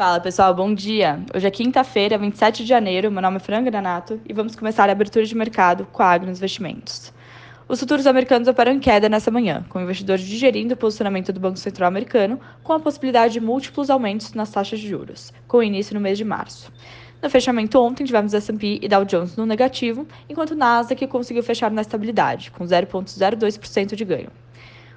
Fala pessoal, bom dia! Hoje é quinta-feira, 27 de janeiro. Meu nome é Fran Granato e vamos começar a abertura de mercado com a Agro Investimentos. Os futuros americanos operam em queda nessa manhã, com investidores digerindo o posicionamento do Banco Central americano, com a possibilidade de múltiplos aumentos nas taxas de juros, com início no mês de março. No fechamento ontem, tivemos S&P e Dow Jones no negativo, enquanto o Nasdaq conseguiu fechar na estabilidade, com 0,02% de ganho.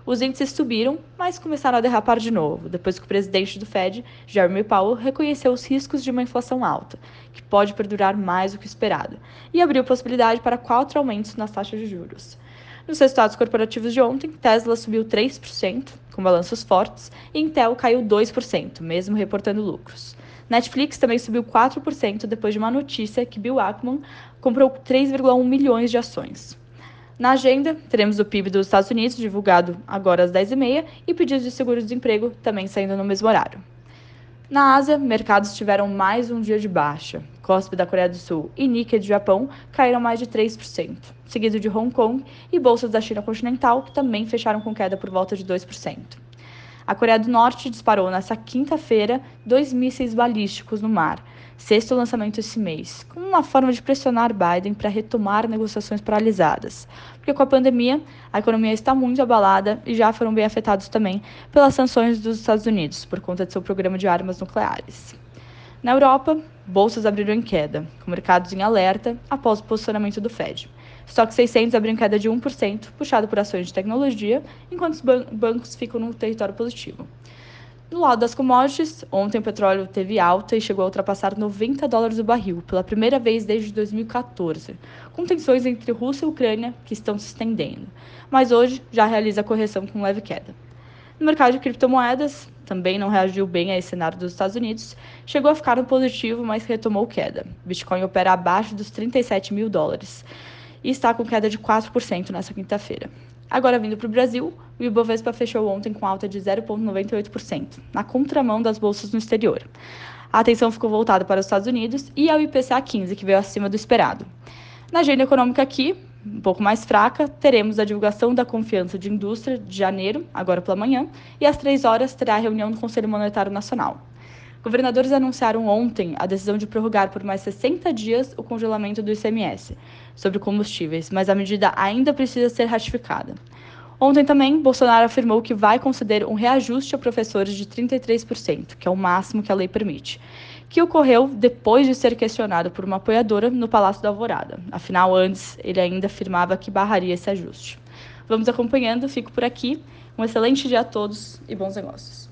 Os índices subiram, mas começaram a derrapar de novo, depois que o presidente do Fed, Jeremy Powell, reconheceu os riscos de uma inflação alta, que pode perdurar mais do que esperado, e abriu possibilidade para quatro aumentos nas taxas de juros. Nos resultados corporativos de ontem, Tesla subiu 3%, com balanços fortes, e Intel caiu 2%, mesmo reportando lucros. Netflix também subiu 4% depois de uma notícia que Bill Ackman comprou 3,1 milhões de ações. Na agenda, teremos o PIB dos Estados Unidos, divulgado agora às 10h30, e pedidos de seguro-desemprego também saindo no mesmo horário. Na Ásia, mercados tiveram mais um dia de baixa. COSP da Coreia do Sul e Nikkei do Japão caíram mais de 3%, seguido de Hong Kong e bolsas da China continental, que também fecharam com queda por volta de 2%. A Coreia do Norte disparou nesta quinta-feira dois mísseis balísticos no mar, sexto lançamento esse mês, como uma forma de pressionar Biden para retomar negociações paralisadas. Porque com a pandemia, a economia está muito abalada e já foram bem afetados também pelas sanções dos Estados Unidos por conta de seu programa de armas nucleares. Na Europa, bolsas abriram em queda, com mercados em alerta após o posicionamento do Fed. Estoque 600 abriu em queda de 1%, puxado por ações de tecnologia, enquanto os ban bancos ficam no território positivo. Do lado das commodities, ontem o petróleo teve alta e chegou a ultrapassar 90 dólares o barril, pela primeira vez desde 2014, com tensões entre Rússia e Ucrânia que estão se estendendo. Mas hoje já realiza correção com leve queda. No mercado de criptomoedas, também não reagiu bem a esse cenário dos Estados Unidos, chegou a ficar no positivo, mas retomou queda. Bitcoin opera abaixo dos 37 mil dólares e está com queda de 4% nessa quinta-feira. Agora, vindo para o Brasil, o Ibovespa fechou ontem com alta de 0,98%, na contramão das bolsas no exterior. A atenção ficou voltada para os Estados Unidos e ao IPCA 15, que veio acima do esperado. Na agenda econômica aqui, um pouco mais fraca, teremos a divulgação da confiança de indústria de janeiro, agora pela manhã, e às três horas terá a reunião do Conselho Monetário Nacional. Governadores anunciaram ontem a decisão de prorrogar por mais 60 dias o congelamento do ICMS sobre combustíveis, mas a medida ainda precisa ser ratificada. Ontem também, Bolsonaro afirmou que vai conceder um reajuste a professores de 33%, que é o máximo que a lei permite, que ocorreu depois de ser questionado por uma apoiadora no Palácio da Alvorada. Afinal, antes, ele ainda afirmava que barraria esse ajuste. Vamos acompanhando, fico por aqui. Um excelente dia a todos e bons negócios.